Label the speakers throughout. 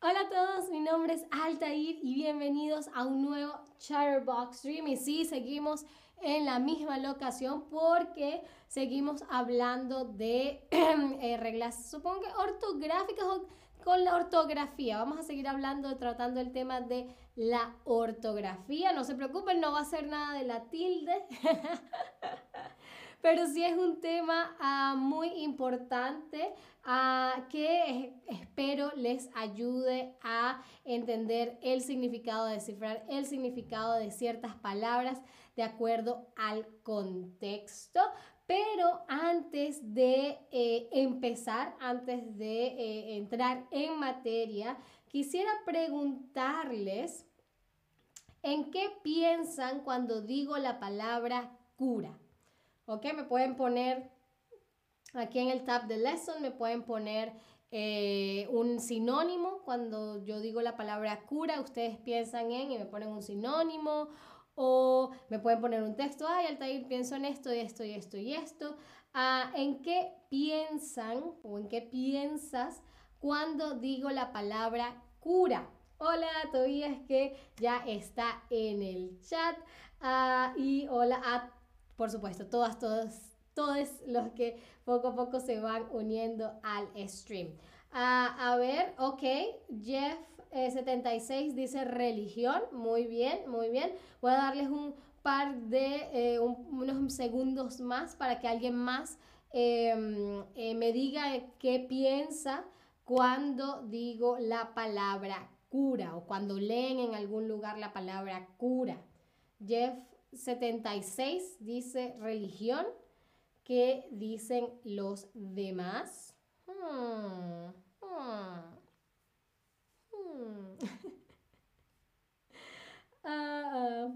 Speaker 1: Hola a todos, mi nombre es Altair y bienvenidos a un nuevo Chatterbox Stream. Y sí, seguimos en la misma locación porque seguimos hablando de eh, reglas, supongo que ortográficas o con la ortografía. Vamos a seguir hablando, tratando el tema de la ortografía. No se preocupen, no va a ser nada de la tilde. pero sí es un tema ah, muy importante ah, que espero les ayude a entender el significado, descifrar el significado de ciertas palabras de acuerdo al contexto. Pero antes de eh, empezar, antes de eh, entrar en materia, quisiera preguntarles en qué piensan cuando digo la palabra cura. ¿Ok? Me pueden poner aquí en el tab de lesson, me pueden poner eh, un sinónimo. Cuando yo digo la palabra cura, ustedes piensan en y me ponen un sinónimo. O me pueden poner un texto, ay, Altair, pienso en esto y esto y esto y esto. Ah, ¿En qué piensan o en qué piensas cuando digo la palabra cura? Hola, Tobías que ya está en el chat. Ah, y hola a por supuesto, todas, todos, todos los que poco a poco se van uniendo al stream. Ah, a ver, ok, Jeff 76 eh, dice religión, muy bien, muy bien. Voy a darles un par de, eh, unos segundos más para que alguien más em, eh, me diga qué piensa cuando digo la palabra cura o cuando leen en algún lugar la palabra cura. Jeff 76 dice religión. ¿Qué dicen los demás? Hmm, hmm. Ah, ah.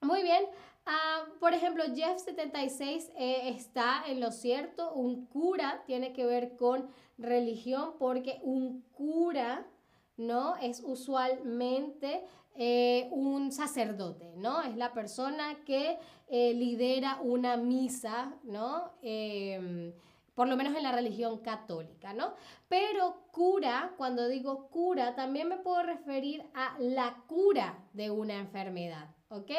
Speaker 1: muy bien. Ah, por ejemplo, Jeff 76 eh, está en lo cierto. Un cura tiene que ver con religión porque un cura, ¿no? Es usualmente eh, un sacerdote, ¿no? Es la persona que eh, lidera una misa, ¿no? Em, por lo menos en la religión católica, ¿no? Pero cura, cuando digo cura, también me puedo referir a la cura de una enfermedad, ¿ok?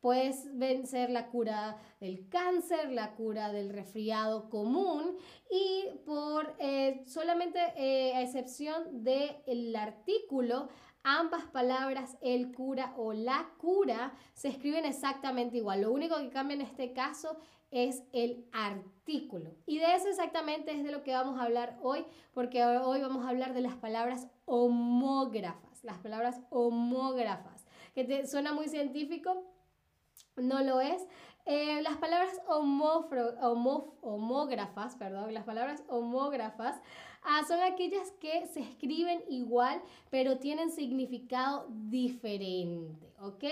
Speaker 1: Puedes vencer la cura del cáncer, la cura del resfriado común y por eh, solamente a excepción del artículo Ambas palabras, el cura o la cura, se escriben exactamente igual. Lo único que cambia en este caso es el artículo. Y de eso exactamente es de lo que vamos a hablar hoy, porque hoy vamos a hablar de las palabras homógrafas. Las palabras homógrafas, que te suena muy científico, no lo es. Eh, las palabras homógrafas, perdón, las palabras homógrafas Ah, son aquellas que se escriben igual, pero tienen significado diferente, ¿ok?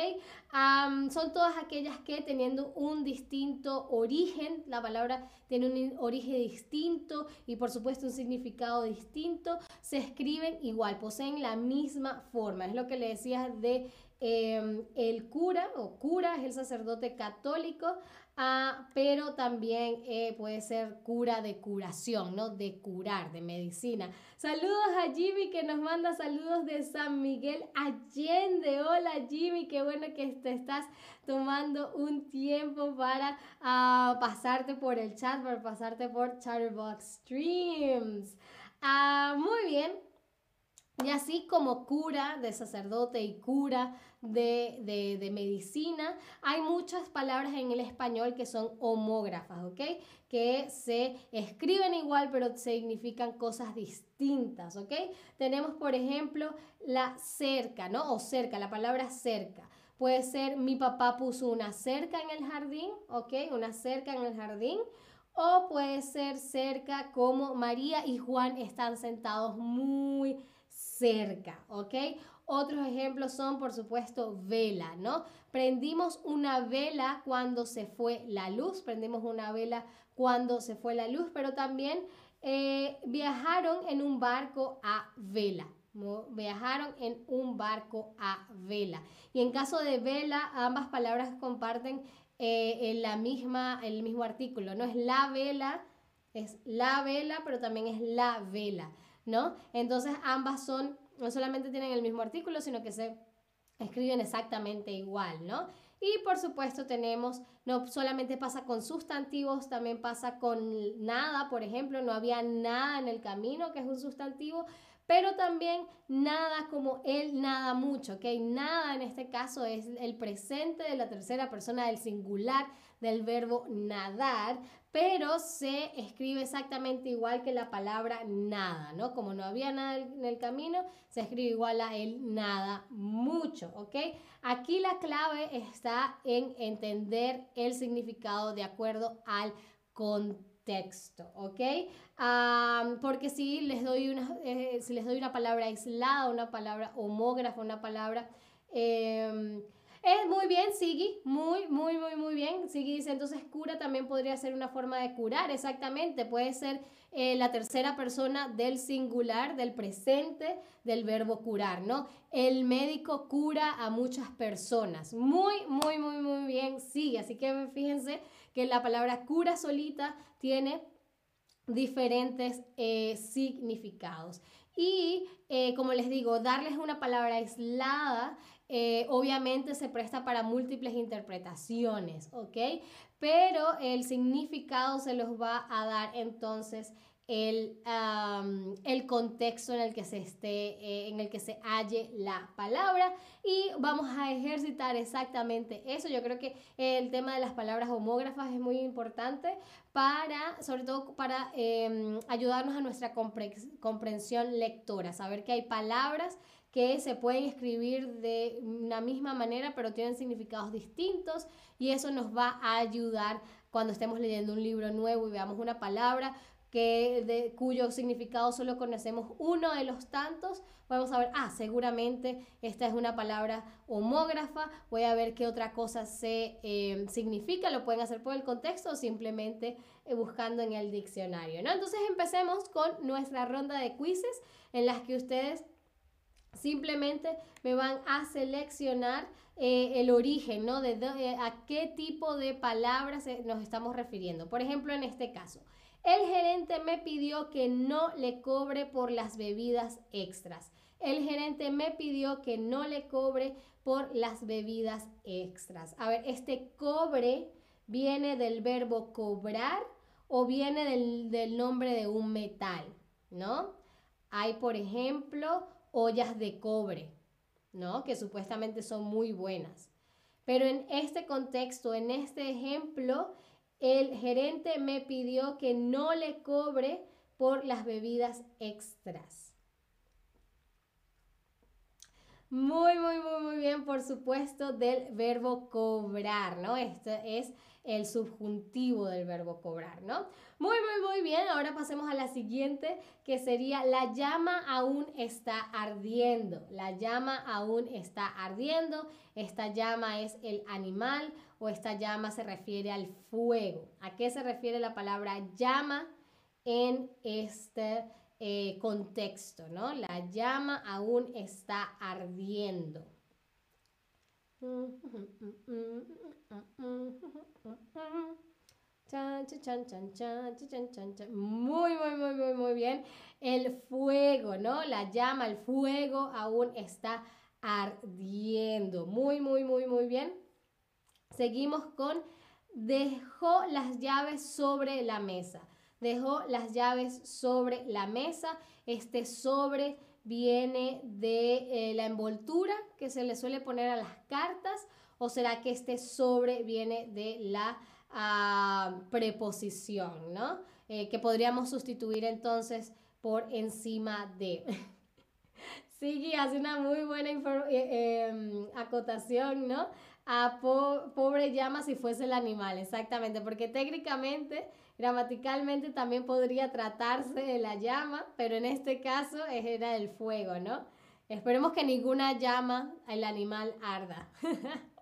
Speaker 1: son todas aquellas que teniendo un distinto origen, la palabra tiene un origen distinto y por supuesto un significado distinto, se escriben igual, poseen la misma forma. Es lo que le decía de em, el cura o cura, es el sacerdote católico. Ah, pero también eh, puede ser cura de curación, ¿no? De curar, de medicina. Saludos a Jimmy que nos manda saludos de San Miguel Allende. Hola Jimmy, qué bueno que te estás tomando un tiempo para ah, pasarte por el chat, para pasarte por Chatterbox Streams. Ah, muy bien, y así como cura de sacerdote y cura de, medicina, hay muchas palabras en el español que son homógrafas, ¿ok? Que se escriben igual pero significan cosas distintas, ¿ok? Tenemos, por ejemplo, la cerca, ¿no? O cerca, la palabra cerca. Puede ser mi papá puso una cerca en el jardín, ¿ok? Una cerca en el jardín. O puede ser cerca como María y Juan están sentados muy cerca, ¿ok? Otros ejemplos son, por supuesto, vela, ¿no? Prendimos una vela cuando se fue la luz, prendimos una vela cuando se fue la luz, pero también eh, viajaron en un barco a vela. Viajaron en un barco a vela. Y en caso de vela, ambas palabras comparten eh, la misma, el mismo artículo. No es la vela, es la vela, pero también es la vela. ¿No? Entonces ambas son, no solamente tienen el mismo artículo, sino que se escriben exactamente igual, ¿no? Y por supuesto tenemos, no solamente pasa con sustantivos, también pasa con nada, por ejemplo, no había nada en el camino, que es un sustantivo, pero también nada como él, nada mucho, ¿ok? Nada en este caso es el presente de la tercera persona del singular del verbo nadar, pero se escribe exactamente igual que la palabra nada, ¿no? Como no había nada en el camino, se escribe igual a el nada mucho, ¿ok? Aquí la clave está en entender el significado de acuerdo al contexto, ¿ok? porque si les, doy una, eh, si les doy una palabra aislada, una palabra homógrafa, una palabra... Em, es muy bien, Sigui, muy, muy, muy, muy bien. Sigui dice, entonces cura también podría ser una forma de curar, exactamente. Puede ser eh, la tercera persona del singular, del presente, del verbo curar, ¿no? El médico cura a muchas personas. Muy, muy, muy, muy bien, Sigui. Así que fíjense que la palabra cura solita tiene diferentes eh, significados. Y eh, como les digo, darles una palabra aislada eh, obviamente se presta para múltiples interpretaciones, ¿ok? Pero el significado se los va a dar entonces el, el contexto en el que se esté, eh, en el que se halle la palabra y vamos a ejercitar exactamente eso. Yo creo que el tema de las palabras homógrafas es muy importante para, sobre todo para em, ayudarnos a nuestra comprensión lectora, saber que hay palabras que se pueden escribir de una misma manera, pero tienen significados distintos y eso nos va a ayudar cuando estemos leyendo un libro nuevo y veamos una palabra que de cuyo significado solo conocemos uno de los tantos, vamos a ver, ah, seguramente esta es una palabra homógrafa, voy a ver qué otra cosa se eh, significa, lo pueden hacer por el contexto o simplemente eh, buscando en el diccionario, ¿no? Entonces empecemos con nuestra ronda de quizzes en las que ustedes Simplemente me van a seleccionar eh, el origen, ¿no? De, a qué tipo de palabras nos estamos refiriendo. Por ejemplo, en este caso, el gerente me pidió que no le cobre por las bebidas extras. El gerente me pidió que no le cobre por las bebidas extras. A ver, este cobre viene del verbo cobrar o viene del nombre de un metal, ¿no? Hay, por ejemplo, ollas de cobre, ¿no? Que supuestamente son muy buenas. Pero en este contexto, en este ejemplo, el gerente me pidió que no le cobre por las bebidas extras. Muy, muy, muy, muy bien, por supuesto, del verbo cobrar, ¿no? Este es el subjuntivo del verbo cobrar, ¿no? Muy, muy, muy bien. Ahora pasemos a la siguiente, que sería la llama aún está ardiendo. La llama aún está ardiendo. Esta llama es el animal o esta llama se refiere al fuego. ¿A qué se refiere la palabra llama en este eh, contexto, ¿no? La llama aún está ardiendo. Muy, muy, muy, muy, muy bien. El fuego, ¿no? La llama, el fuego aún está ardiendo. Muy, muy, muy, muy bien. Seguimos con dejó las llaves sobre la mesa. Dejó las llaves sobre la mesa. Este sobre viene de eh, la envoltura que se le suele poner a las cartas o será que este sobre viene de la ah, preposición, ¿no? Eh, que podríamos sustituir entonces por encima de. Sí, hace una muy buena eh, em, acotación, ¿no? A pobre llama si fuese el animal, exactamente, porque técnicamente, gramaticalmente también podría tratarse de la llama, pero en este caso era el fuego, ¿no? Esperemos que ninguna llama el animal arda.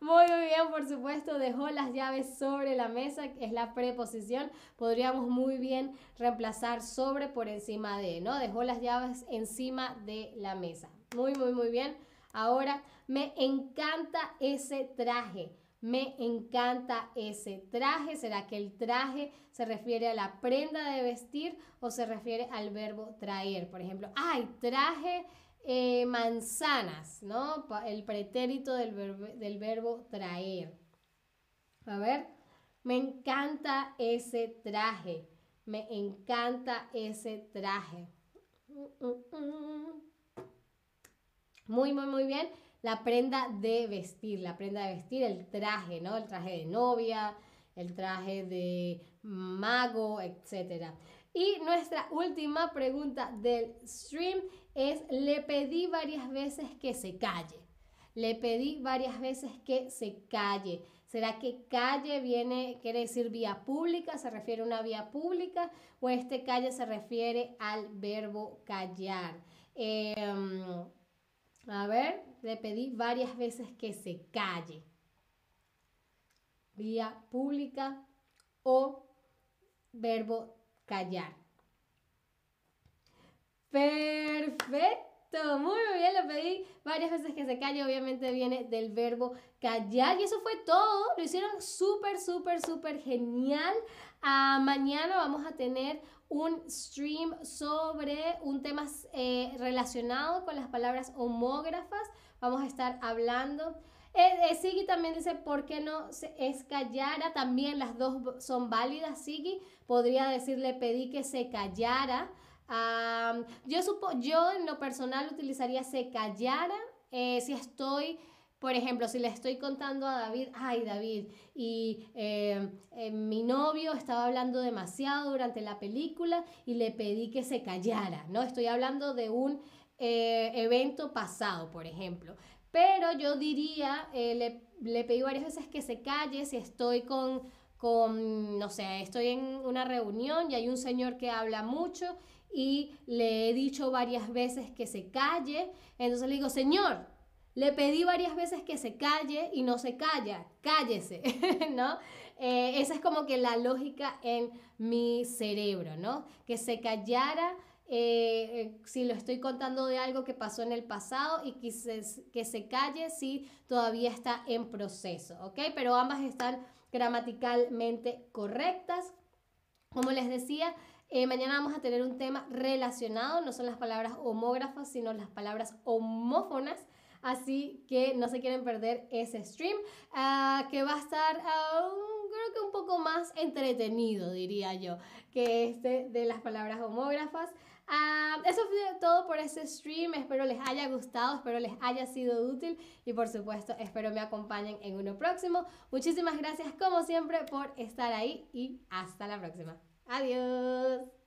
Speaker 1: Muy, bien, por supuesto, dejó las llaves sobre la mesa, es la preposición. Podríamos muy bien reemplazar sobre por encima de, ¿no? Dejó las llaves encima de la mesa. Muy, muy, muy bien. Ahora, me encanta ese traje. Me encanta ese traje. ¿Será que el traje se refiere a la prenda de vestir o se refiere al verbo traer? Por ejemplo, ay, traje eh, manzanas, ¿no? El pretérito del verbo, del verbo traer. A ver, me encanta ese traje. Me encanta ese traje. Muy, muy, muy bien. La prenda de vestir, la prenda de vestir, el traje, ¿no? El traje de novia, el traje de mago, etc. Y nuestra última pregunta del stream es, le pedí varias veces que se calle. Le pedí varias veces que se calle. ¿Será que calle viene, quiere decir vía pública, se refiere a una vía pública o este calle se refiere al verbo callar? Em, a ver, le pedí varias veces que se calle. Vía pública o verbo callar. Perfecto. Muy, bien, lo pedí varias veces que se calle, obviamente viene del verbo callar y eso fue todo, lo hicieron súper, súper, súper genial. Ah, mañana vamos a tener un stream sobre un tema eh, relacionado con las palabras homógrafas, vamos a estar hablando. Eh, eh también dice, ¿por qué no es callara? También las dos son válidas, Sigi. Podría decirle, pedí que se callara yo, supo, yo en lo personal utilizaría se callara eh, si estoy, por ejemplo, si le estoy contando a David, ay David, y eh, eh, mi novio estaba hablando demasiado durante la película y le pedí que se callara, ¿no? Estoy hablando de un evento pasado, por ejemplo. Pero yo diría, le, le pedí varias veces que se calle si estoy con, con, no sé, estoy en una reunión y hay un señor que habla mucho y le he dicho varias veces que se calle. Entonces le digo, Señor, le pedí varias veces que se calle y no se calla, cállese, ¿no? Eh, esa es como que la lógica en mi cerebro, ¿no? Que se callara eh, eh, si lo estoy contando de algo que pasó en el pasado y que se, que se calle si todavía está en proceso, ¿ok? Pero ambas están gramaticalmente correctas. Como les decía, mañana vamos a tener un tema relacionado, no son las palabras homógrafas, sino las palabras homófonas. Así que no se quieren perder ese stream, ah, que va a estar, creo que un poco más entretenido, diría yo, que este de las palabras homógrafas. Ah, eso fue todo por ese stream. Espero les haya gustado, espero les haya sido útil y por supuesto espero me acompañen en uno próximo. Muchísimas gracias como siempre por estar ahí y hasta la próxima. Adiós.